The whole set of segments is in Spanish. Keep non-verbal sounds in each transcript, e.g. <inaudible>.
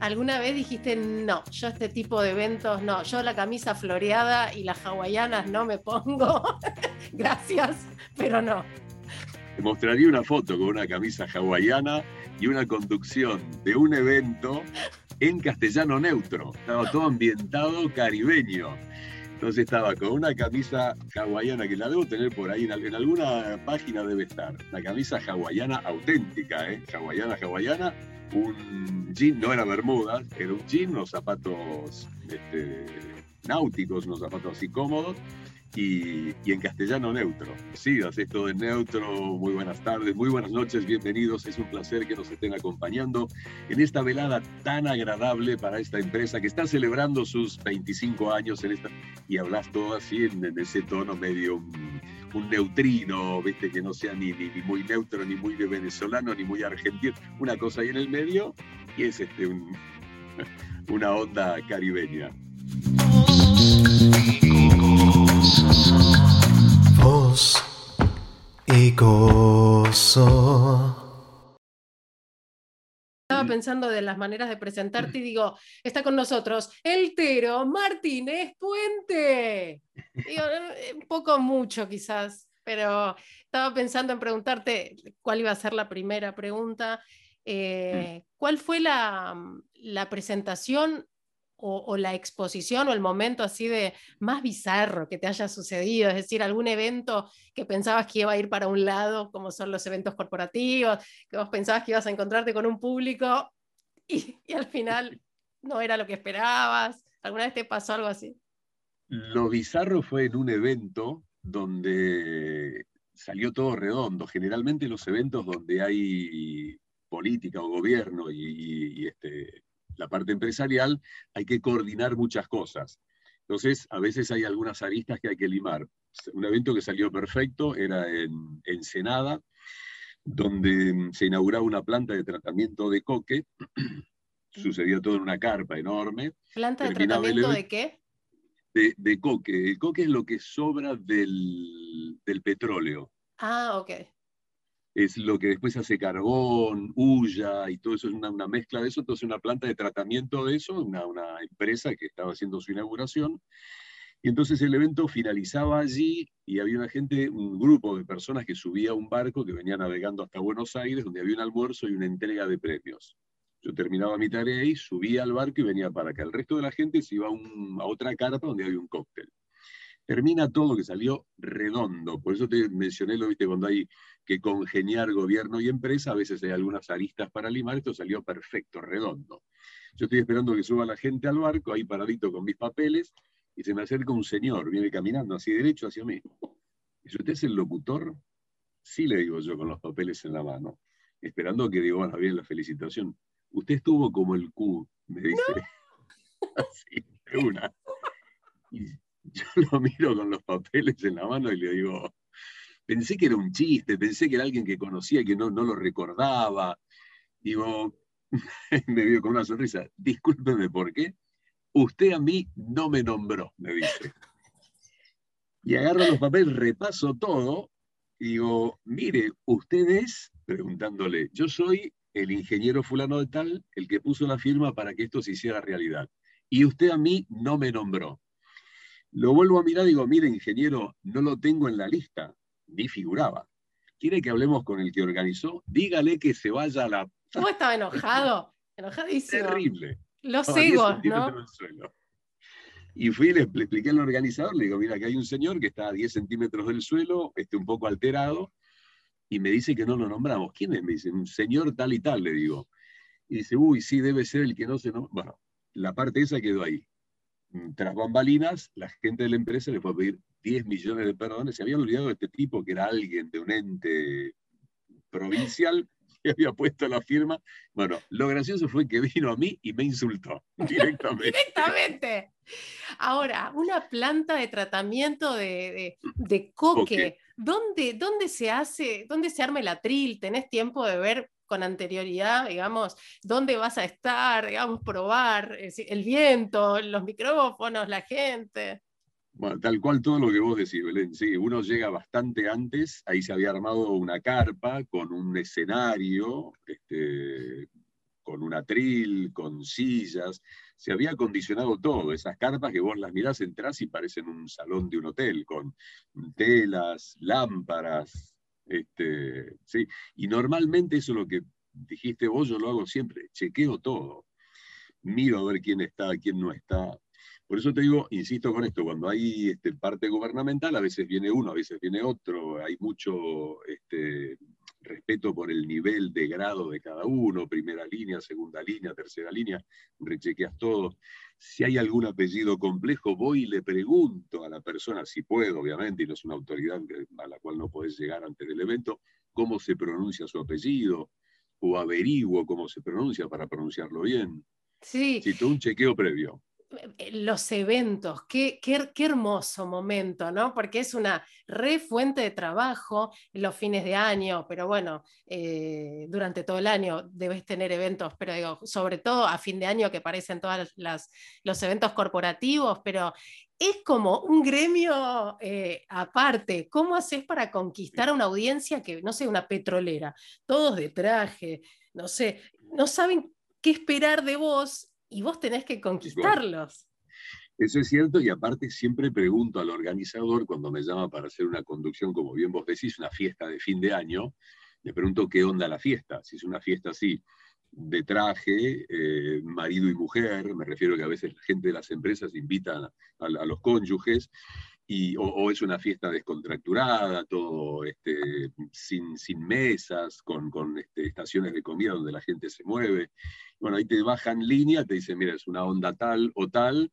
¿Alguna vez dijiste, no, yo este tipo de eventos, no, yo la camisa floreada y las hawaianas no me pongo? <laughs> Gracias, pero no. Te mostraría una foto con una camisa hawaiana y una conducción de un evento en castellano neutro. Estaba todo ambientado caribeño. Entonces estaba con una camisa hawaiana que la debo tener por ahí, en, alguna página debe estar. La camisa hawaiana auténtica, ¿eh? Hawaiana, hawaiana. Un jean, no era bermuda, era un jean, unos zapatos este, náuticos, unos zapatos así cómodos y, en castellano neutro. Sí, haces todo en neutro. Muy buenas tardes, muy buenas noches, bienvenidos. Es un placer que nos estén acompañando en esta velada tan agradable para esta empresa que está celebrando sus 25 años en esta. Y hablas todo así en, ese tono medio un, neutrino, ¿viste? que no sea ni, muy neutro, ni muy venezolano, ni muy argentino. Una cosa ahí en el medio y es este, <laughs> una onda caribeña. Voz y Estaba pensando de las maneras de presentarte y digo, está con nosotros el Tero Martínez Puente. Digo, eh, un poco mucho quizás, pero estaba pensando en preguntarte cuál iba a ser la primera pregunta. Eh, ¿Cuál fue la, la presentación o, la exposición o el momento así de más bizarro que te haya sucedido, es decir, algún evento que pensabas que iba a ir para un lado, como son los eventos corporativos, que vos pensabas que ibas a encontrarte con un público y, al final no era lo que esperabas. ¿Alguna vez te pasó algo así? Lo bizarro fue en un evento donde salió todo redondo. Generalmente los eventos donde hay política o gobierno y, y este, la parte empresarial, hay que coordinar muchas cosas. Entonces, a veces hay algunas aristas que hay que limar. Un evento que salió perfecto era en Ensenada, donde se inauguraba una planta de tratamiento de coque. <clears throat> Sucedió todo en una carpa enorme. ¿Planta de tratamiento de qué? De, coque. El coque es lo que sobra del, del petróleo. Ah, ok es lo que después hace carbón, hulla y todo eso es una, mezcla de eso. Entonces, una planta de tratamiento de eso, una, una, empresa que estaba haciendo su inauguración. Y entonces el evento finalizaba allí y había una gente, un grupo de personas que subía a un barco que venía navegando hasta Buenos Aires, donde había un almuerzo y una entrega de premios. Yo terminaba mi tarea y subía al barco y venía para acá. El resto de la gente se iba a, a otra carpa donde había un cóctel termina todo que salió redondo. Por eso te mencioné, lo viste, cuando hay que congeniar gobierno y empresa, a veces hay algunas aristas para limar, esto salió perfecto, redondo. Yo estoy esperando que suba la gente al barco, ahí paradito con mis papeles, y se me acerca un señor, viene caminando así derecho hacia mí. ¿Y usted es el locutor? Sí, le digo yo con los papeles en la mano, esperando que digo, bueno, bien la felicitación. Usted estuvo como el Q, me dice. <laughs> Así, de una. <laughs> yo lo miro con los papeles en la mano y le digo, pensé que era un chiste, pensé que era alguien que conocía y que no, no lo recordaba. Digo, <laughs> me vio con una sonrisa, discúlpeme, ¿por qué? Usted a mí no me nombró, me dice. Y agarro los papeles, repaso todo, y digo, mire, usted es, preguntándole, yo soy el ingeniero fulano de tal, el que puso la firma para que esto se hiciera realidad. Y usted a mí no me nombró. Lo vuelvo a mirar y digo, mire, ingeniero, no lo tengo en la lista, ni figuraba. ¿Quiere que hablemos con el que organizó? Dígale que se vaya a la... <laughs> ¿Cómo estaba enojado? Enojadísimo. Terrible. Los egos, ¿no? Y fui y le, expliqué al organizador, le digo, mira, que hay un señor que está a 10 centímetros del suelo, este, un poco alterado, y me dice que no lo nombramos. ¿Quién es? Me dice, un señor tal y tal, le digo. Y dice, uy, sí, debe ser el que no se nombra. Bueno, la parte esa quedó ahí. Mm, tras bambalinas, la gente de la empresa le fue a pedir 10 millones de perdones. Se habían olvidado de este tipo que era alguien de un ente provincial que <laughs> había puesto la firma. Bueno, lo gracioso fue que vino a mí y me insultó <laughs> directamente. directamente. Ahora, una planta de tratamiento de, coque. ¿Dónde, ¿Dónde, se hace, dónde se arma el atril? ¿Tenés tiempo de ver con anterioridad, digamos, dónde vas a estar, digamos, probar el viento, los micrófonos, la gente. Tal cual todo lo que vos decís, Belén. Sí, uno llega bastante antes, ahí se había armado una carpa con un escenario, este, con un atril, con sillas, se había acondicionado todo, esas carpas que vos las mirás, entrás y parecen un salón de un hotel, con telas, lámparas, este, ¿sí? y normalmente eso es lo que dijiste vos, yo lo hago siempre, chequeo todo, miro a ver quién está, quién no está, por eso te digo, insisto con esto, cuando hay este, parte gubernamental, a veces viene uno, a veces viene otro, hay mucho este, respeto por el nivel de grado de cada uno, primera línea, segunda línea, tercera línea, rechequeas todo. Si hay algún apellido complejo, voy y le pregunto a la persona, si puedo, obviamente, y no es una autoridad a la cual no podés llegar antes del evento, cómo se pronuncia su apellido, o averiguo cómo se pronuncia para pronunciarlo bien. Sí. Si un chequeo previo. Los eventos, qué, qué, qué, hermoso momento, ¿no? Porque es una re fuente de trabajo los fines de año, pero bueno, eh, durante todo el año debes tener eventos, pero sobre todo a fin de año que aparecen todos los eventos corporativos, pero es como un gremio eh, aparte. ¿Cómo haces para conquistar a una audiencia que, no sé, una petrolera, todos de traje, no sé, no saben qué esperar de vos y vos tenés que conquistarlos. Eso es cierto, y aparte siempre pregunto al organizador cuando me llama para hacer una conducción, como bien vos decís, una fiesta de fin de año, le pregunto qué onda la fiesta, si es una fiesta así, de traje, eh, marido y mujer, me refiero que a veces la gente de las empresas invitan a, los cónyuges, y, o, es una fiesta descontracturada, todo este, sin, sin mesas, con, con este, estaciones de comida donde la gente se mueve. Bueno, ahí te bajan línea, te dicen, mira, es una onda tal o tal,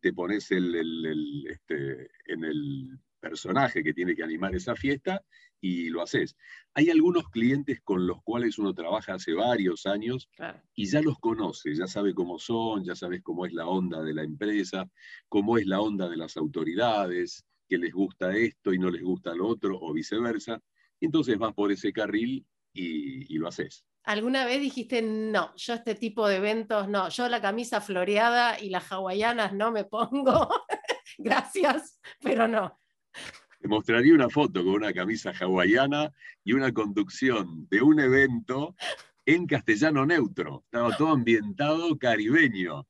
te pones el, este, en el personaje que tiene que animar esa fiesta y lo haces. Hay algunos clientes con los cuales uno trabaja hace varios años y ya los conoce, ya sabe cómo son, ya sabes cómo es la onda de la empresa, cómo es la onda de las autoridades, que les gusta esto y no les gusta lo otro, o viceversa. Entonces vas por ese carril y, y lo haces. ¿Alguna vez dijiste, no, yo este tipo de eventos no, yo la camisa floreada y las hawaianas no me pongo, <laughs> gracias, pero no? Te mostraría una foto con una camisa hawaiana y una conducción de un evento en castellano neutro. Estaba todo ambientado caribeño.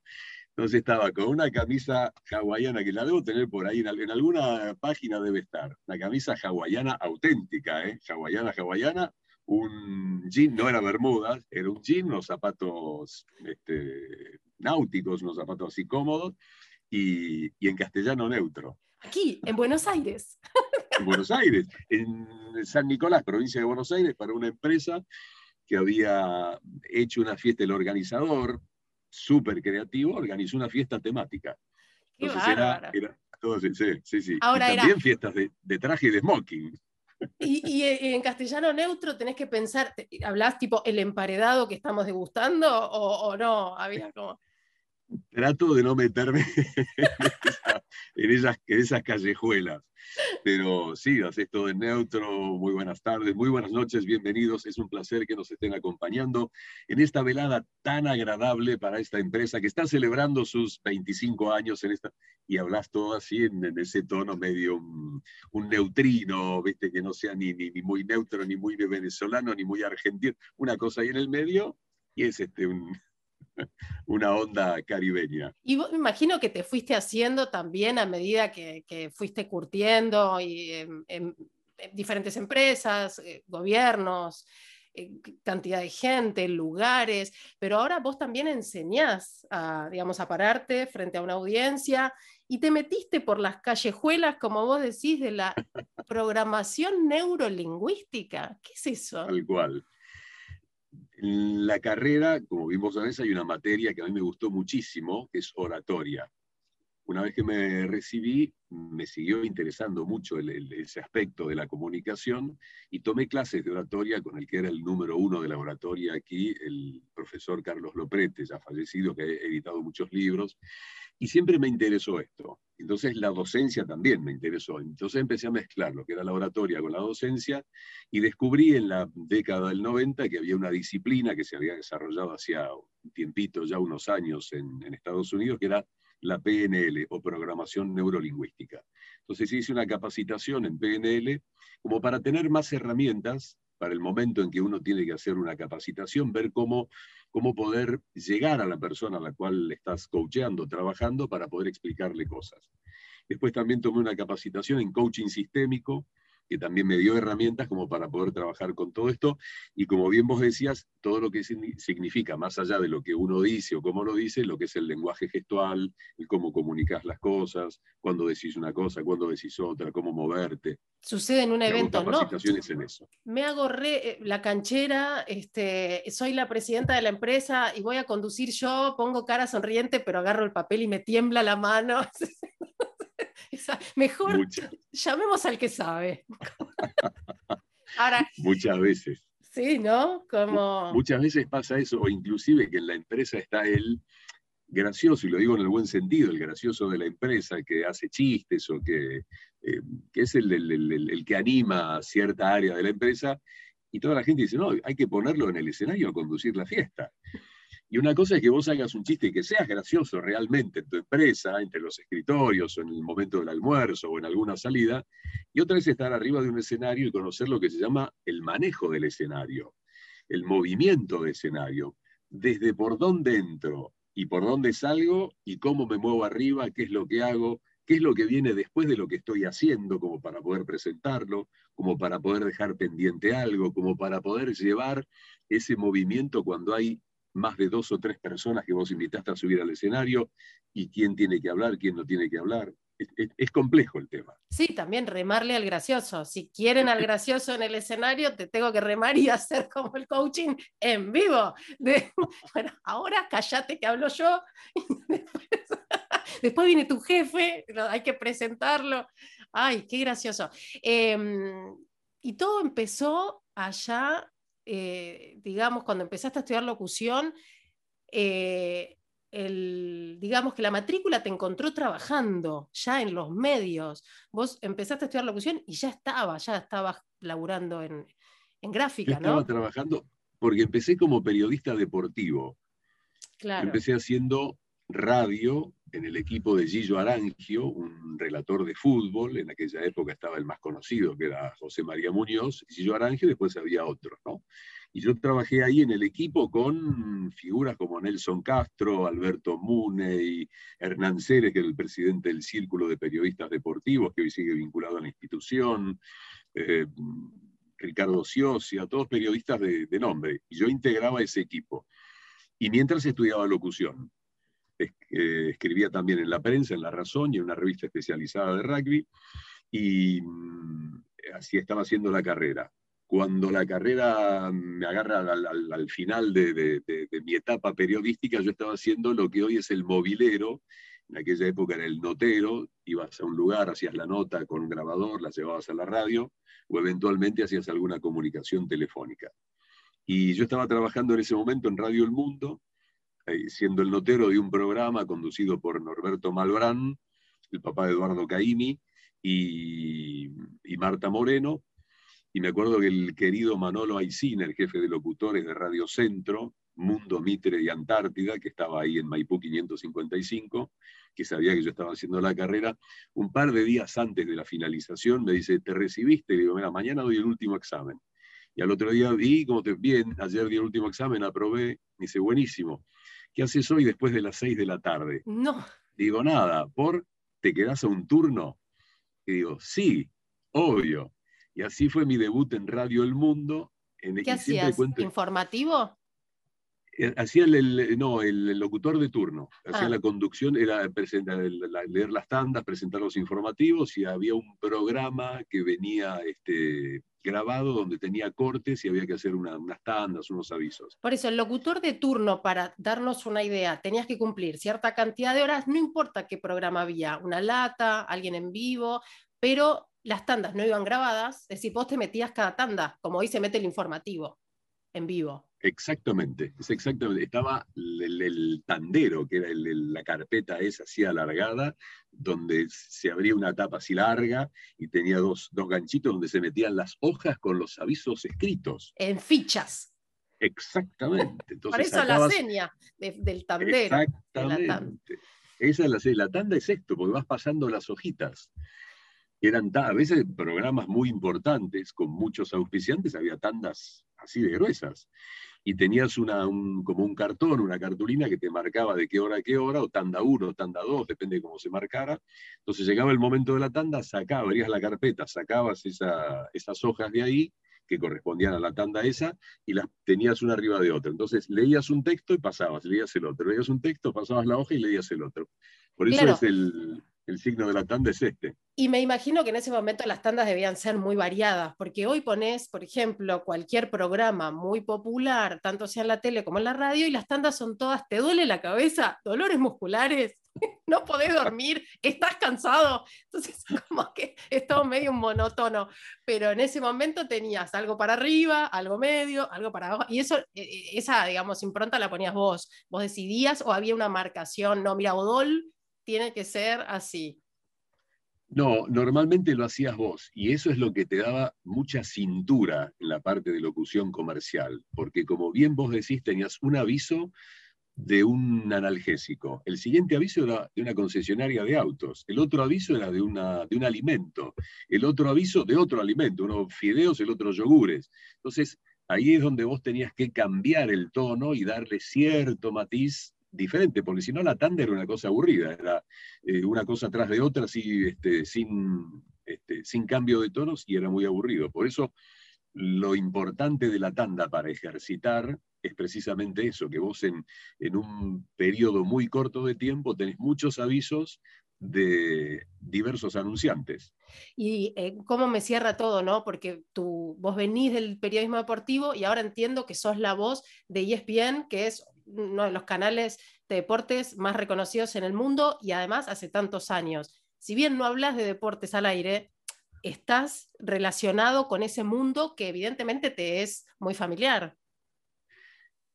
Entonces estaba con una camisa hawaiana, que la debo tener por ahí, en alguna página debe estar. Una camisa hawaiana auténtica, ¿eh? Hawaiana, hawaiana, un jean, no era bermudas, era un jean, unos zapatos este, náuticos, unos zapatos así cómodos, y, en castellano neutro. Aquí, en Buenos Aires. <laughs> En Buenos Aires, en San Nicolás, provincia de Buenos Aires, para una empresa que había hecho una fiesta, el organizador, súper creativo, organizó una fiesta temática. Entonces era, sí, sí, sí. también fiestas de, de traje y de smoking. Y, eh, en castellano neutro tenés que pensar, ¿hablás tipo el emparedado que estamos degustando o, no? Había como... Trato de no meterme <laughs> en, esas, en esas callejuelas. Pero sí, haces todo en neutro. Muy buenas tardes, muy buenas noches, bienvenidos. Es un placer que nos estén acompañando en esta velada tan agradable para esta empresa que está celebrando sus 25 años en esta. Y hablas todo así en, ese tono medio un, neutrino, ¿viste? que no sea ni, ni, ni, muy neutro, ni muy venezolano, ni muy argentino. Una cosa ahí en el medio y es este un, <laughs> una onda caribeña. Y me imagino que te fuiste haciendo también a medida que, fuiste curtiendo y en, diferentes empresas, eh, gobiernos, eh, cantidad de gente, lugares, pero ahora vos también enseñás a, digamos, a pararte frente a una audiencia y te metiste por las callejuelas, como vos decís, de la <laughs> programación neurolingüística. ¿Qué es eso? Tal cual. En la carrera, como vimos a veces, hay una materia que a mí me gustó muchísimo, que es oratoria. Una vez que me recibí, me siguió interesando mucho ese aspecto de la comunicación y tomé clases de oratoria con el que era el número uno de la oratoria aquí, el profesor Carlos Loprete, ya fallecido, que ha editado muchos libros, y siempre me interesó esto. Entonces la docencia también me interesó. Entonces empecé a mezclar lo que era la oratoria con la docencia y descubrí en la década del 90 que había una disciplina que se había desarrollado hacía un tiempito, ya unos años en Estados Unidos, que era la PNL o programación neurolingüística. Entonces hice una capacitación en PNL como para tener más herramientas para el momento en que uno tiene que hacer una capacitación, ver cómo cómo poder llegar a la persona a la cual estás coacheando, trabajando, para poder explicarle cosas. Después también tomé una capacitación en coaching sistémico, que también me dio herramientas como para poder trabajar con todo esto. Y como bien vos decías, todo lo que significa, más allá de lo que uno dice o cómo lo dice, lo que es el lenguaje gestual, el cómo comunicas las cosas, cuándo decís una cosa, cuándo decís otra, cómo moverte. Sucede en un evento, ¿no? En eso. Me hago re, eh, la canchera, este, soy la presidenta de la empresa y voy a conducir yo, pongo cara sonriente, pero agarro el papel y me tiembla la mano. <laughs> mejor llamemos al que sabe. Ahora, Muchas veces. Sí, ¿no? Como... Muchas veces pasa eso, o inclusive que en la empresa está él gracioso, y lo digo en el buen sentido, el gracioso de la empresa que hace chistes o que, eh, que es el, el, que anima a cierta área de la empresa, y toda la gente dice, no, hay que ponerlo en el escenario a conducir la fiesta. Y una cosa es que vos hagas un chiste y que seas gracioso realmente en tu empresa, entre los escritorios, o en el momento del almuerzo, o en alguna salida. Y otra es estar arriba de un escenario y conocer lo que se llama el manejo del escenario, el movimiento de escenario, desde por dónde entro y por dónde salgo y cómo me muevo arriba, qué es lo que hago, qué es lo que viene después de lo que estoy haciendo, como para poder presentarlo, como para poder dejar pendiente algo, como para poder llevar ese movimiento cuando hay más de dos o tres personas que vos invitaste a subir al escenario y quién tiene que hablar, quién no tiene que hablar. Es, complejo el tema. Sí, también remarle al gracioso. Si quieren al gracioso en el escenario, te tengo que remar y <laughs> hacer como el coaching en vivo. bueno, ahora cállate que hablo yo. <laughs> Después, viene tu jefe, hay que presentarlo. Ay, qué gracioso. Em, y todo empezó allá eh, digamos, cuando empezaste a estudiar locución, eh, digamos que la matrícula te encontró trabajando ya en los medios. Vos empezaste a estudiar locución y ya estaba, ya estabas laburando en, en gráfica, estaba trabajando porque empecé como periodista deportivo. Claro. Empecé haciendo radio en el equipo de Gillo Arangio, un relator de fútbol, en aquella época estaba el más conocido, que era José María Muñoz, Gillo Arangio, después había otros, ¿no? Y yo trabajé ahí en el equipo con figuras como Nelson Castro, Alberto Mune Hernán Ceres, que era el presidente del Círculo de Periodistas Deportivos, que hoy sigue vinculado a la institución, eh, Ricardo Ciosia, todos periodistas de, de nombre. Y yo integraba ese equipo. Y mientras estudiaba locución, escribía también en la prensa, en La Razón y en una revista especializada de rugby, y mm, así estaba haciendo la carrera. Cuando la carrera me agarra al, final de, mi etapa periodística, yo estaba haciendo lo que hoy es el movilero, en aquella época era el notero, ibas a un lugar, hacías la nota con un grabador, la llevabas a la radio, o eventualmente hacías alguna comunicación telefónica. Y yo estaba trabajando en ese momento en Radio El Mundo, siendo el notero de un programa conducido por Norberto Malbrán, el papá de Eduardo Caimi, y, Marta Moreno. Y me acuerdo que el querido Manolo Aicín, el jefe de locutores de Radio Centro, Mundo, Mitre y Antártida, que estaba ahí en Maipú 555, que sabía que yo estaba haciendo la carrera, un par de días antes de la finalización me dice, ¿te recibiste? Y digo, mira, mañana doy el último examen. Y al otro día vi, como te bien, ayer di el último examen, aprobé, me dice, buenísimo. ¿Qué haces hoy después de las 6 de la tarde? No. Digo, nada, ¿por? ¿Te quedás a un turno? Y digo, sí, obvio. Y así fue mi debut en Radio El Mundo. En, ¿Qué hacías? ¿Informativo? Eh, hacía el, no, el, locutor de turno. Hacía ah. la conducción, era leer las tandas, presentar los informativos y había un programa que venía este, grabado donde tenía cortes y había que hacer unas tandas, unos avisos. Por eso, el locutor de turno, para darnos una idea, tenías que cumplir cierta cantidad de horas, no importa qué programa había, una lata, alguien en vivo, pero las tandas no iban grabadas, es decir, vos te metías cada tanda, como hoy se mete el informativo en vivo. Exactamente, es exactamente. Estaba el, tandero, que era la carpeta esa así alargada, donde se abría una tapa así larga y tenía dos, dos ganchitos donde se metían las hojas con los avisos escritos. En fichas. Exactamente. Entonces, Por eso la seña del tandero. Exactamente. Esa es la, la tanda es esto, porque vas pasando las hojitas. Eran a veces programas muy importantes, con muchos auspiciantes, había tandas así de gruesas. Y tenías una, como un cartón, una cartulina que te marcaba de qué hora a qué hora, o tanda 1 o tanda 2, depende de cómo se marcara. Entonces llegaba el momento de la tanda, sacabas, abrías la carpeta, sacabas esas hojas de ahí que correspondían a la tanda esa y las tenías una arriba de otra. Entonces leías un texto y pasabas, leías el otro, leías un texto, pasabas la hoja y leías el otro. Por eso es el, el signo de la tanda es este. Y me imagino que en ese momento las tandas debían ser muy variadas, porque hoy pones, por ejemplo, cualquier programa muy popular, tanto sea en la tele como en la radio, y las tandas son todas, ¿te duele la cabeza? ¿Dolores musculares? <laughs> ¿No podés dormir? ¿Estás cansado? Entonces, <laughs> como que es todo medio monótono, pero en ese momento tenías algo para arriba, algo medio, algo para abajo, y eso, e, e, esa, digamos, impronta la ponías vos. ¿Vos decidías o había una marcación? No, mira, Odol tiene que ser así. No, normalmente lo hacías vos y eso es lo que te daba mucha cintura en la parte de locución comercial, porque como bien vos decís, tenías un aviso de un analgésico, el siguiente aviso era de una concesionaria de autos, el otro aviso era de, una, de un alimento, el otro aviso de otro alimento, uno fideos, el otro yogures. Entonces, ahí es donde vos tenías que cambiar el tono y darle cierto matiz diferente, porque si no la tanda era una cosa aburrida, era eh, una cosa tras de otra así, este, sin, este, sin cambio de tonos y era muy aburrido. Por eso lo importante de la tanda para ejercitar es precisamente eso, que vos en, en un periodo muy corto de tiempo tenés muchos avisos de diversos anunciantes. Y eh, cómo me cierra todo, ¿no? Porque tú, vos venís del periodismo deportivo y ahora entiendo que sos la voz de ESPN, que es uno de los canales de deportes más reconocidos en el mundo y además hace tantos años. Si bien no hablas de deportes al aire, estás relacionado con ese mundo que evidentemente te es muy familiar.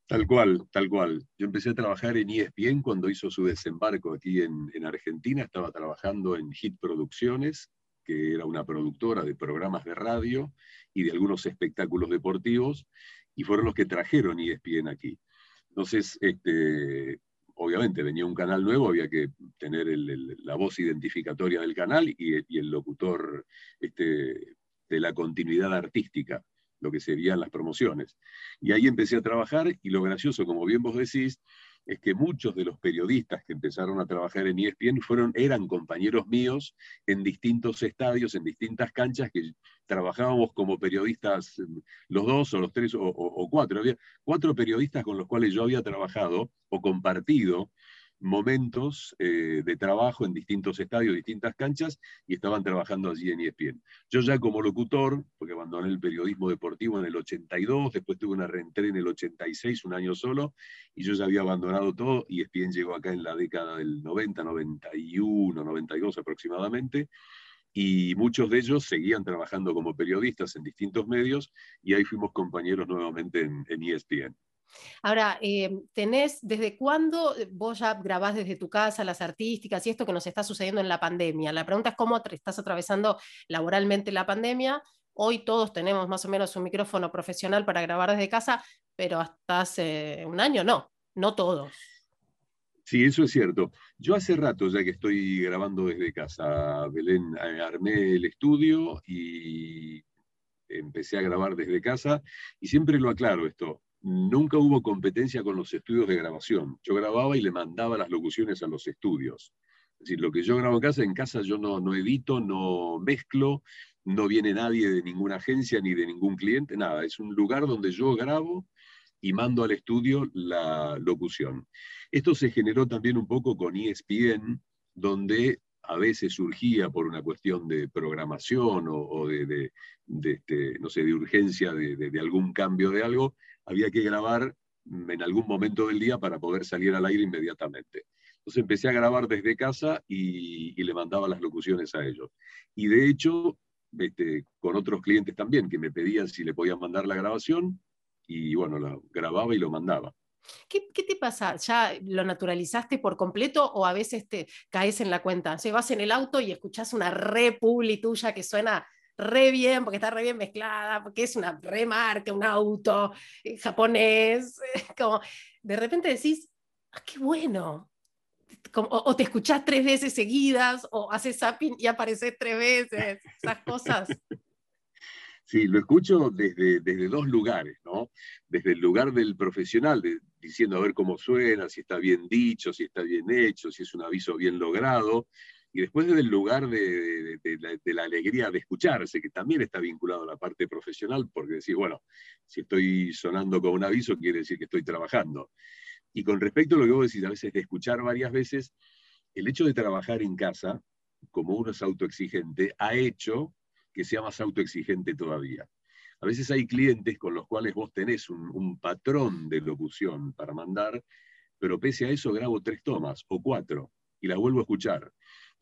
Tal cual, tal cual. Yo empecé a trabajar en ESPN cuando hizo su desembarco aquí en, en, Argentina. Estaba trabajando en Hit Producciones, que era una productora de programas de radio y de algunos espectáculos deportivos, y fueron los que trajeron ESPN aquí. Entonces, este, obviamente venía un canal nuevo, había que tener la voz identificatoria del canal y, el locutor este, de la continuidad artística, lo que serían las promociones. Y ahí empecé a trabajar y lo gracioso, como bien vos decís, es que muchos de los periodistas que empezaron a trabajar en ESPN fueron, eran compañeros míos en distintos estadios, en distintas canchas, que trabajábamos como periodistas mm, los dos o los tres o, cuatro. Había cuatro periodistas con los cuales yo había trabajado o compartido momentos eh, de trabajo en distintos estadios, distintas canchas, y estaban trabajando allí en ESPN. Yo ya como locutor, porque abandoné el periodismo deportivo en el 82, después tuve una reentré en el 86, un año solo, y yo ya había abandonado todo, y ESPN llegó acá en la década del 90, 91, 92 aproximadamente, y muchos de ellos seguían trabajando como periodistas en distintos medios, y ahí fuimos compañeros nuevamente en, en ESPN. Ahora, eh, ¿tenés desde cuándo eh, vos ya grabás desde tu casa las artísticas y esto que nos está sucediendo en la pandemia? La pregunta es cómo estás atravesando laboralmente la pandemia. Hoy todos tenemos más o menos un micrófono profesional para grabar desde casa, pero hasta hace un año no, no todos. Sí, eso es cierto. Yo hace rato ya que estoy grabando desde casa, Belén, eh, armé el estudio y empecé a grabar desde casa y siempre lo aclaro esto nunca hubo competencia con los estudios de grabación. Yo grababa y le mandaba las locuciones a los estudios. Es decir, lo que yo grabo en casa, en casa yo no, no edito, no mezclo, no viene nadie de ninguna agencia ni de ningún cliente, nada. Es un lugar donde yo grabo y mando al estudio la locución. Esto se generó también un poco con ESPN, donde a veces surgía por una cuestión de programación o, de, este, no sé, de urgencia de, algún cambio de algo, había que grabar en algún momento del día para poder salir al aire inmediatamente. Entonces empecé a grabar desde casa y, le mandaba las locuciones a ellos. Y de hecho, este, con otros clientes también, que me pedían si le podían mandar la grabación, y bueno, la grababa y lo mandaba. ¿Qué, te pasa? ¿Ya lo naturalizaste por completo o a veces te caes en la cuenta? O vas en el auto y escuchás una republi tuya que suena re bien, porque está re bien mezclada, porque es una remarca, un auto eh, japonés, <laughs> como de repente decís, ah, qué bueno. o, te escuchás tres veces seguidas, o haces zapping y apareces tres veces, esas cosas. Sí, lo escucho desde, desde dos lugares, ¿no? Desde el lugar del profesional, diciendo a ver cómo suena, si está bien dicho, si está bien hecho, si es un aviso bien logrado, y después desde el lugar de, la, alegría de escucharse, que también está vinculado a la parte profesional, porque decir, bueno, si estoy sonando con un aviso, quiere decir que estoy trabajando. Y con respecto a lo que vos decís, a veces de escuchar varias veces, el hecho de trabajar en casa, como uno es autoexigente, ha hecho que sea más autoexigente todavía. A veces hay clientes con los cuales vos tenés un, patrón de locución para mandar, pero pese a eso grabo tres tomas o cuatro y las vuelvo a escuchar.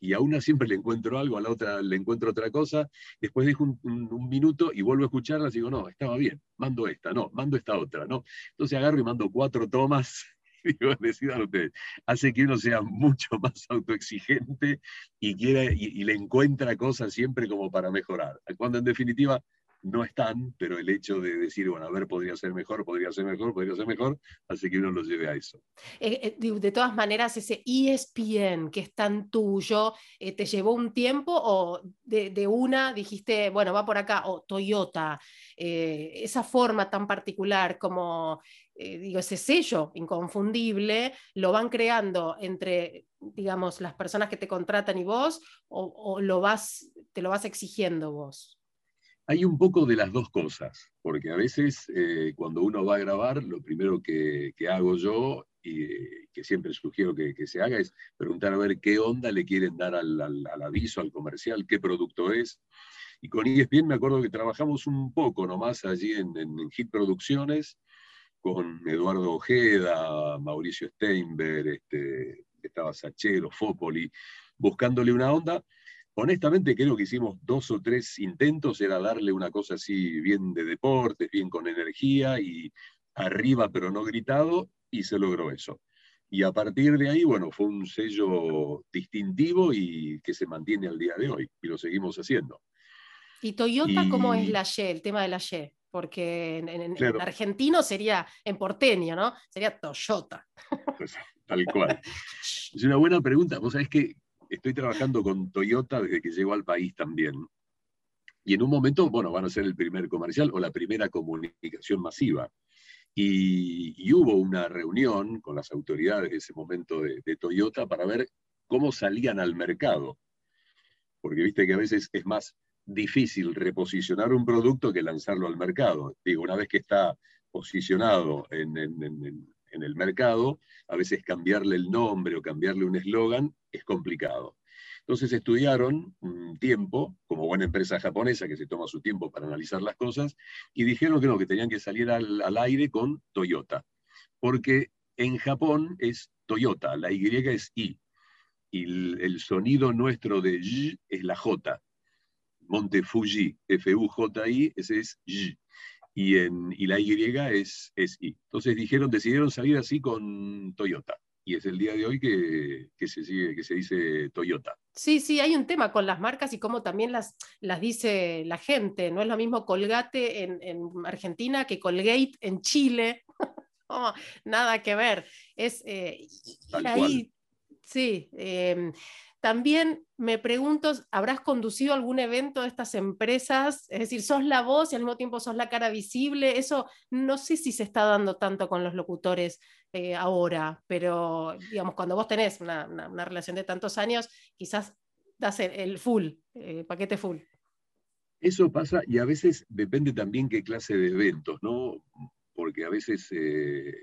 Y a una siempre le encuentro algo, a la otra le encuentro otra cosa, después dejo un, minuto y vuelvo a escucharlas y digo, no, estaba bien, mando esta, no, mando esta otra, ¿no? Entonces agarro y mando cuatro tomas <laughs> digo, decidan ustedes, hace que uno sea mucho <laughs> más autoexigente y, y, le encuentra cosas siempre como para mejorar. Cuando en definitiva no están, pero el hecho de decir, bueno, a ver, podría ser mejor, podría ser mejor, podría ser mejor, hace que uno lo lleve a eso. Eh, eh, de todas maneras, ese ESPN que es tan tuyo, eh, ¿te llevó un tiempo o de, una dijiste, bueno, va por acá, o Toyota, esa forma tan particular como digo, ese sello inconfundible lo van creando entre, digamos, las personas que te contratan y vos, o, lo vas, te lo vas exigiendo vos? Hay un poco de las dos cosas, porque a veces eh, cuando uno va a grabar, lo primero que, hago yo, y que siempre sugiero que, se haga, es preguntar a ver qué onda le quieren dar al, aviso, al comercial, qué producto es. Y con ESPN me acuerdo que trabajamos un poco nomás allí en, en Hit Producciones, con Eduardo Ojeda, Mauricio Steinberg, este, estaba Sachero, Fópoli, buscándole una onda. Honestamente creo que hicimos dos o tres intentos, era darle una cosa así bien de deporte, bien con energía y arriba pero no gritado, y se logró eso. Y a partir de ahí, bueno, fue un sello distintivo y que se mantiene al día de hoy, y lo seguimos haciendo. ¿Y Toyota cómo es la Y, el tema de la Y? porque en, argentino sería, en porteño, ¿no? Sería Toyota. Pues, tal cual. <laughs> Es una buena pregunta. Vos sabés que estoy trabajando con Toyota desde que llegó al país también. Y en un momento, bueno, van a ser el primer comercial o la primera comunicación masiva. Y, hubo una reunión con las autoridades de ese momento de, de Toyota para ver cómo salían al mercado. Porque viste que a veces es más difícil reposicionar un producto que lanzarlo al mercado. Digo, una vez que está posicionado en, el mercado, a veces cambiarle el nombre o cambiarle un eslogan es complicado. Entonces estudiaron un tiempo, como buena empresa japonesa que se toma su tiempo para analizar las cosas, y dijeron que no, que tenían que salir al, aire con Toyota. Porque en Japón es Toyota, la Y es I, y el, el sonido nuestro de Y es la J. Monte Fuji, F-U-J-I, ese es Y. Y, en, y la Y es, es I. Entonces dijeron, decidieron salir así con Toyota. Y es el día de hoy que, se, sigue, que se dice Toyota. Sí, sí, hay un tema con las marcas y cómo también las, las dice la gente. No es lo mismo Colgate en, Argentina que Colgate en Chile. <laughs> nada que ver. Es, eh, ahí, sí. Em, también me pregunto, ¿habrás conducido algún evento de estas empresas? Es decir, sos la voz y al mismo tiempo sos la cara visible. Eso no sé si se está dando tanto con los locutores eh, ahora, pero digamos, cuando vos tenés una, relación de tantos años, quizás das el, full, eh, paquete full. Eso pasa y a veces depende también qué clase de eventos, ¿no? Porque a veces eh,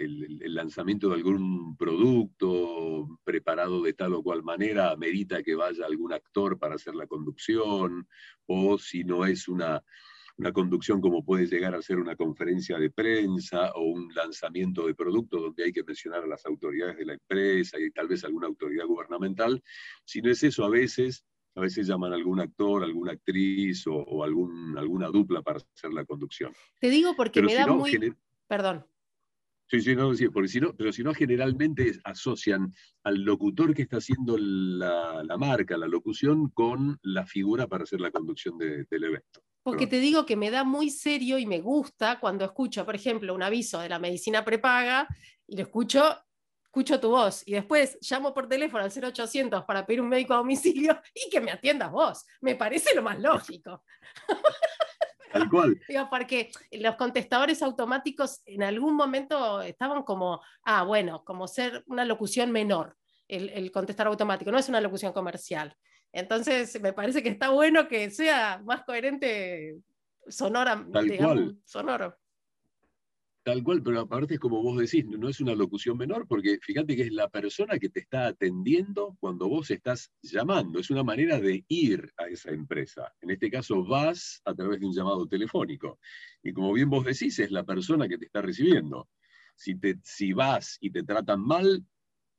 el, lanzamiento de algún producto preparado de tal o cual manera amerita que vaya algún actor para hacer la conducción, o si no es una, una conducción como puede llegar a ser una conferencia de prensa o un lanzamiento de producto donde hay que mencionar a las autoridades de la empresa y tal vez alguna autoridad gubernamental. Si no es eso, a veces, a veces llaman a algún actor, alguna actriz o, algún, alguna dupla para hacer la conducción. Te digo porque me da muy... Perdón. Sí, sí, no, sí, porque si no, pero si no, generalmente asocian al locutor que está haciendo la, marca, la locución, con la figura para hacer la conducción del evento. Porque te digo que me da muy serio y me gusta cuando escucho, por ejemplo, un aviso de la medicina prepaga y lo escucho, escucho tu voz y después llamo por teléfono al 0800 para pedir un médico a domicilio y que me atiendas vos. Me parece lo más lógico. <laughs> Tal cual. <laughs> porque los contestadores automáticos en algún momento estaban como, ah, bueno, como ser una locución menor, el, el contestador automático, no es una locución comercial. Entonces, me parece que está bueno que sea más coherente sonora, digamos, sonoro. Tal cual, pero aparte es como vos decís, no es una locución menor, porque fíjate que es la persona que te está atendiendo cuando vos estás llamando. Es una manera de ir a esa empresa. En este caso, vas a través de un llamado telefónico. Y como bien vos decís, es la persona que te está recibiendo. Si, te, si vas y te tratan mal,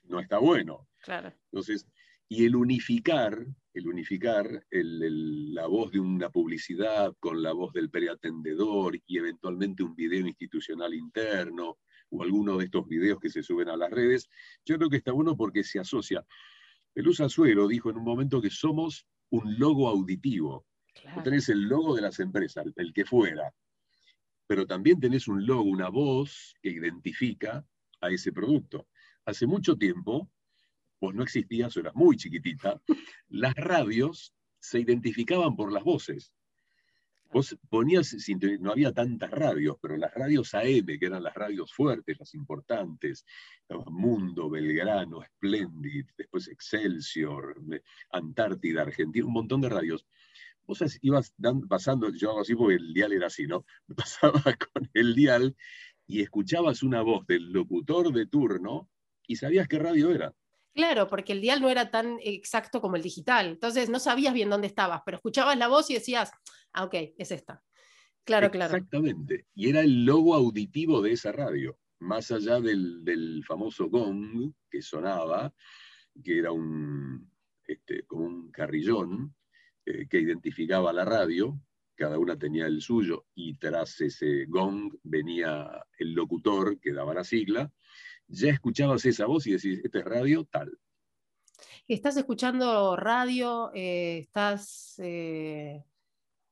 no está bueno. Claro. Entonces, y el unificar, el unificar la voz de una publicidad con la voz del preatendedor y eventualmente un video institucional interno o alguno de estos videos que se suben a las redes, yo creo que está bueno porque se asocia. Pelusa Suero dijo en un momento que somos un logo auditivo. Claro. tenés el logo de las empresas, el que fuera, pero también tenés un logo, una voz que identifica a ese producto. Hace mucho tiempo, vos no existías, eras muy chiquitita, las radios se identificaban por las voces. Vos ponías, no había tantas radios, pero las radios AM, que eran las radios fuertes, las importantes, Mundo, Belgrano, Splendid, después Excelsior, Antártida, Argentina, un montón de radios. Vos ibas pasando, yo hago así porque el dial era así, ¿no? <laughs> Pasaba con el dial y escuchabas una voz del locutor de turno y sabías qué radio era. Claro, porque el dial no era tan exacto como el digital. Entonces no sabías bien dónde estabas, pero escuchabas la voz y decías, ah, ok, es esta. Claro, claro. Exactamente. Y era el logo auditivo de esa radio. Más allá del, famoso gong que sonaba, que era un, este, como un carrillón eh, que identificaba la radio, cada una tenía el suyo, y tras ese gong venía el locutor que daba la sigla, ya escuchabas esa voz y decís, este es radio tal. ¿Estás escuchando radio? Eh, ¿Estás eh,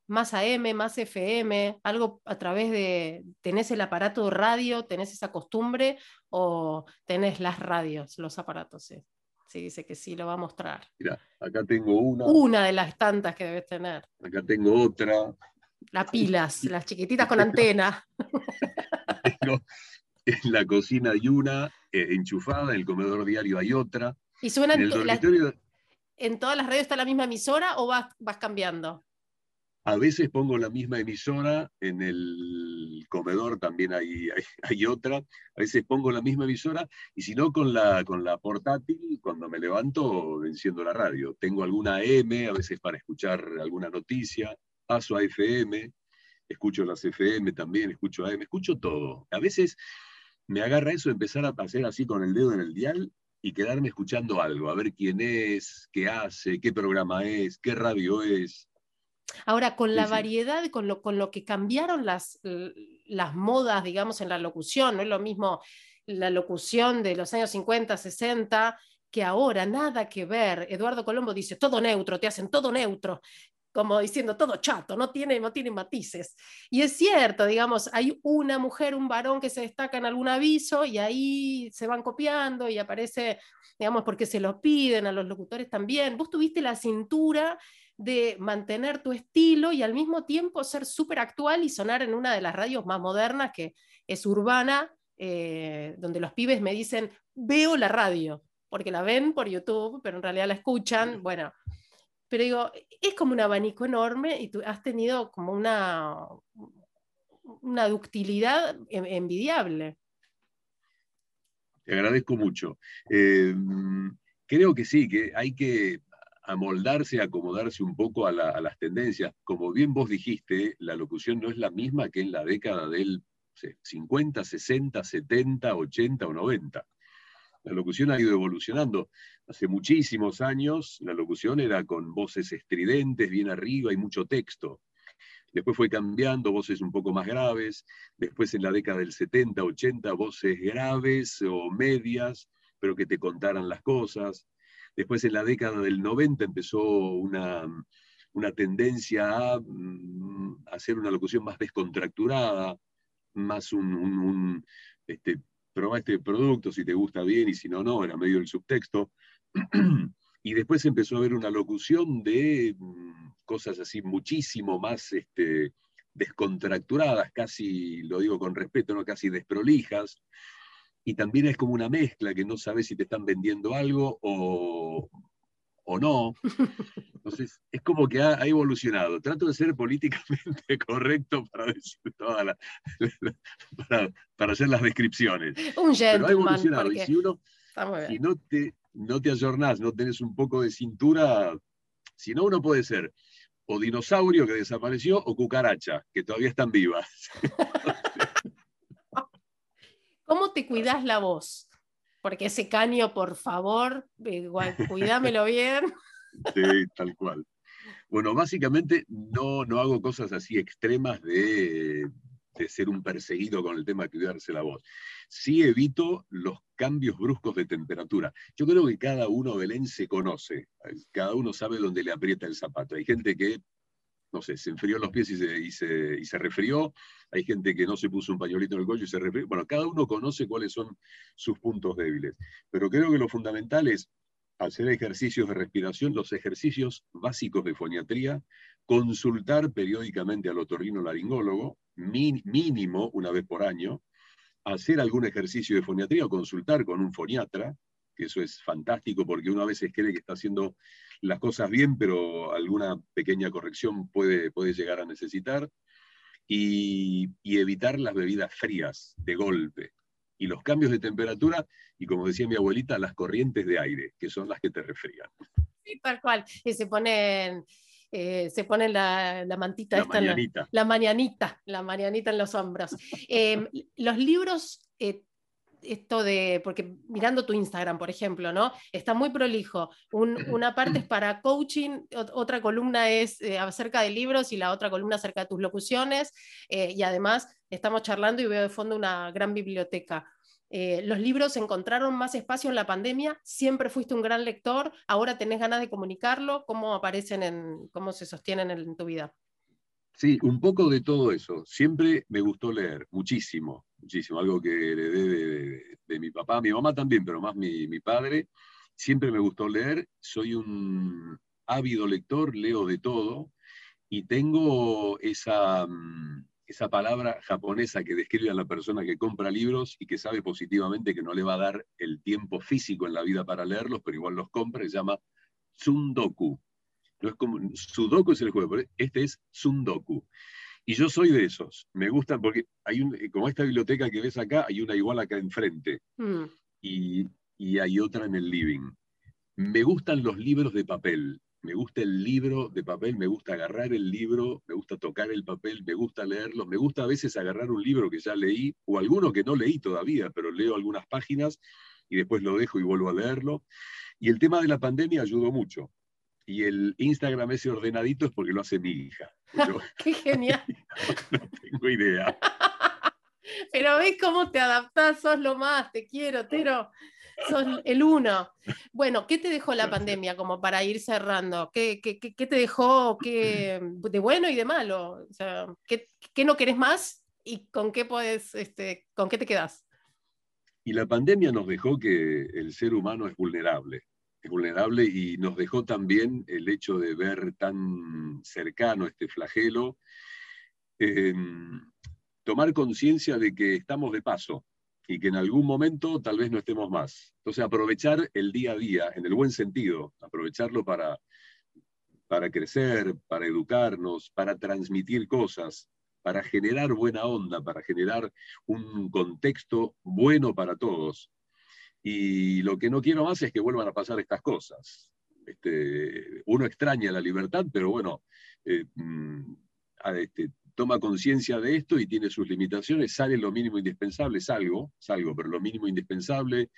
más AM, más FM? ¿Algo a través de, tenés el aparato de radio, tenés esa costumbre o tenés las radios, los aparatos? Sí, dice que sí, lo va a mostrar. Mira, acá tengo una. Una de las tantas que debes tener. Acá tengo otra. Las pilas, <laughs> las chiquititas con antena. tengo, <laughs> en la cocina hay una eh, enchufada, en el comedor diario hay otra. ¿Y suena en, en todas las radios está la misma emisora o vas, vas cambiando? A veces pongo la misma emisora, en el comedor también hay, hay, otra, a veces pongo la misma emisora, y si no, con la, con la portátil, cuando me levanto, enciendo la radio. Tengo alguna M, a veces para escuchar alguna noticia, paso a FM, escucho las FM también, escucho AM, escucho todo. A veces me agarra eso, empezar a hacer así con el dedo en el dial y quedarme escuchando algo, a ver quién es, qué hace, qué programa es, qué radio es. Ahora, con la variedad, con lo, con lo que cambiaron las, las modas, digamos, en la locución, no es lo mismo la locución de los años 50, 60, que ahora nada que ver. Eduardo Colombo dice, todo neutro, te hacen todo neutro como diciendo todo chato, no tiene, no tiene matices. Y es cierto, digamos, hay una mujer, un varón que se destaca en algún aviso y ahí se van copiando y aparece, digamos, porque se lo piden a los locutores también. Vos tuviste la cintura de mantener tu estilo y al mismo tiempo ser súper actual y sonar en una de las radios más modernas que es urbana, eh, donde los pibes me dicen, veo la radio, porque la ven por YouTube, pero en realidad la escuchan. Bueno, pero digo, es como un abanico enorme y tú has tenido como una, una ductilidad envidiable. Te agradezco mucho. Eh, creo que sí, que hay que amoldarse, acomodarse un poco a, a, las tendencias. Como bien vos dijiste, la locución no es la misma que en la década del 50, 60, 70, 80 o 90. La locución ha ido evolucionando. Hace muchísimos años la locución era con voces estridentes, bien arriba y mucho texto. Después fue cambiando, voces un poco más graves. Después en la década del 70, 80, voces graves o medias, pero que te contaran las cosas. Después en la década del 90 empezó una, tendencia a, mm, hacer una locución más descontracturada, más un, este, probá este producto si te gusta bien y si no, no, era medio el subtexto. <clears throat> y después empezó a haber una locución de mm, cosas así muchísimo más este, descontracturadas, casi, lo digo con respeto, ¿no? casi desprolijas, y también es como una mezcla que no sabes si te están vendiendo algo o, o no. Entonces, es como que ha, evolucionado. Trato de ser políticamente <laughs> correcto para decir toda para, hacer las descripciones. Un Pero ha evolucionado. Y si uno, si no te, no te ayornás, no tenés un poco de cintura, si no, uno puede ser o dinosaurio que desapareció o cucaracha, que todavía están vivas. <laughs> ¿Cómo te cuidas la voz? Porque ese caño, por favor, igual, <laughs> cuídamelo bien. Sí, tal cual. Bueno, básicamente no, no hago cosas así extremas de, de ser un perseguido con el tema de cuidarse la voz. Sí evito los cambios bruscos de temperatura. Yo creo que cada uno, Belén, se conoce. Cada uno sabe dónde le aprieta el zapato. Hay gente que no sé, se enfrió los pies y se, y, se, y se, resfrió, hay gente que no se puso un pañuelito en el cuello y se resfrió. Bueno, cada uno conoce cuáles son sus puntos débiles, pero creo que lo fundamental es hacer ejercicios de respiración, los ejercicios básicos de foniatría, consultar periódicamente al otorrino laringólogo, mínimo una vez por año, hacer algún ejercicio de foniatría o consultar con un foniatra, que eso es fantástico porque uno a veces cree que está haciendo las cosas bien, pero alguna pequeña corrección puede, puede llegar a necesitar. Y, evitar las bebidas frías de golpe. Y los cambios de temperatura, y como decía mi abuelita, las corrientes de aire, que son las que te resfrían. Sí, tal cual. Y se ponen, eh, se pone la, mantita la mañanita. La, mañanita, la mañanita en los hombros. Em, los libros eh, esto de, porque mirando tu Instagram, por ejemplo, ¿no? Está muy prolijo. una parte es para coaching, otra columna es eh, acerca de libros y la otra columna acerca de tus locuciones. Eh, y además estamos charlando y veo de fondo una gran biblioteca. Eh, los libros encontraron más espacio en la pandemia, siempre fuiste un gran lector, ahora tenés ganas de comunicarlo, ¿cómo aparecen en, cómo se sostienen en tu vida? Sí, un poco de todo eso. Siempre me gustó leer, muchísimo, muchísimo. Algo que heredé de, mi papá, mi mamá también, pero más mi, padre. Siempre me gustó leer. Soy un ávido lector, leo de todo. Y tengo esa, mm, esa palabra japonesa que describe a la persona que compra libros y que sabe positivamente que no le va a dar el tiempo físico en la vida para leerlos, pero igual los compra, se llama tsundoku no es como, Sudoku es el juego, este es Sundoku. Y yo soy de esos. Me gustan porque hay un, como esta biblioteca que ves acá, hay una igual acá enfrente. Mm. Y, y hay otra en el living. Me gustan los libros de papel. Me gusta el libro de papel, me gusta agarrar el libro, me gusta tocar el papel, me gusta leerlo, me gusta a veces agarrar un libro que ya leí o alguno que no leí todavía, pero leo algunas páginas y después lo dejo y vuelvo a leerlo. Y el tema de la pandemia ayudó mucho, y el Instagram ese ordenadito es porque lo hace mi hija. <laughs> ¡Qué genial! <laughs> no, tengo idea. <laughs> Pero ves cómo te adaptás, sos lo más, te quiero, Tero. Sos el uno. Bueno, ¿qué te dejó la pandemia como para ir cerrando? ¿Qué, qué, qué te dejó qué, de bueno y de malo? O sea, ¿qué, ¿qué, no querés más y con qué, puedes, este, con qué te quedás? Y la pandemia nos dejó que el ser humano es vulnerable vulnerable y nos dejó también el hecho de ver tan cercano este flagelo, em, tomar conciencia de que estamos de paso y que en algún momento tal vez no estemos más. Entonces aprovechar el día a día, en el buen sentido, aprovecharlo para, para crecer, para educarnos, para transmitir cosas, para generar buena onda, para generar un contexto bueno para todos y lo que no quiero más es que vuelvan a pasar estas cosas. Este, uno extraña la libertad, pero bueno, eh, mm, este, toma conciencia de esto y tiene sus limitaciones, sale lo mínimo indispensable, salgo, salgo, pero lo mínimo indispensable,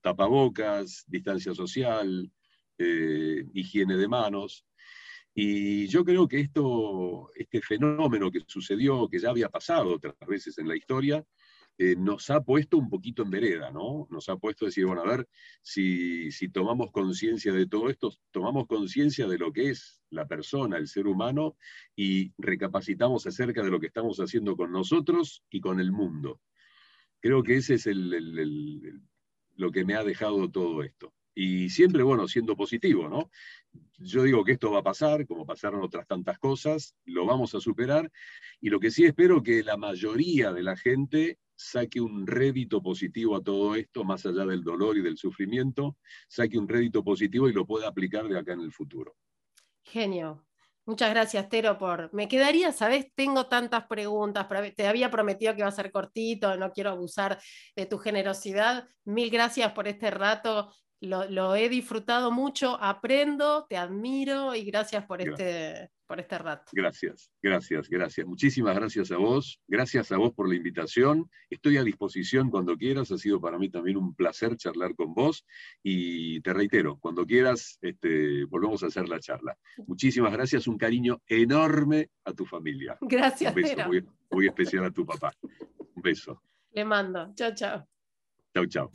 tapabocas, distancia social, eh, higiene de manos. Y yo creo que esto, este fenómeno que sucedió, que ya había pasado otras veces en la historia, eh, nos ha puesto un poquito en vereda, ¿no? Nos ha puesto a decir, bueno, a ver, si, si tomamos conciencia de todo esto, tomamos conciencia de lo que es la persona, el ser humano, y recapacitamos acerca de lo que estamos haciendo con nosotros y con el mundo. Creo que ese es el, lo que me ha dejado todo esto. Y siempre, bueno, siendo positivo, ¿no? yo digo que esto va a pasar, como pasaron otras tantas cosas, lo vamos a superar, y lo que sí espero que la mayoría de la gente saque un rédito positivo a todo esto, más allá del dolor y del sufrimiento, saque un rédito positivo y lo pueda aplicar de acá en el futuro. Genio. Muchas gracias, Tero, por... Me quedaría, ¿sabes? Tengo tantas preguntas, te había prometido que iba a ser cortito, no quiero abusar de tu generosidad. Mil gracias por este rato lo, he disfrutado mucho, aprendo, te admiro y gracias por, Este, por este rato. Gracias, gracias, gracias. Muchísimas gracias a vos, gracias a vos por la invitación. Estoy a disposición cuando quieras, ha sido para mí también un placer charlar con vos y te reitero, cuando quieras este, volvemos a hacer la charla. Muchísimas gracias, un cariño enorme a tu familia. <laughs> Gracias. Un beso muy, muy especial a tu papá. Un beso. Le mando. Chao, chao. Chao, chao.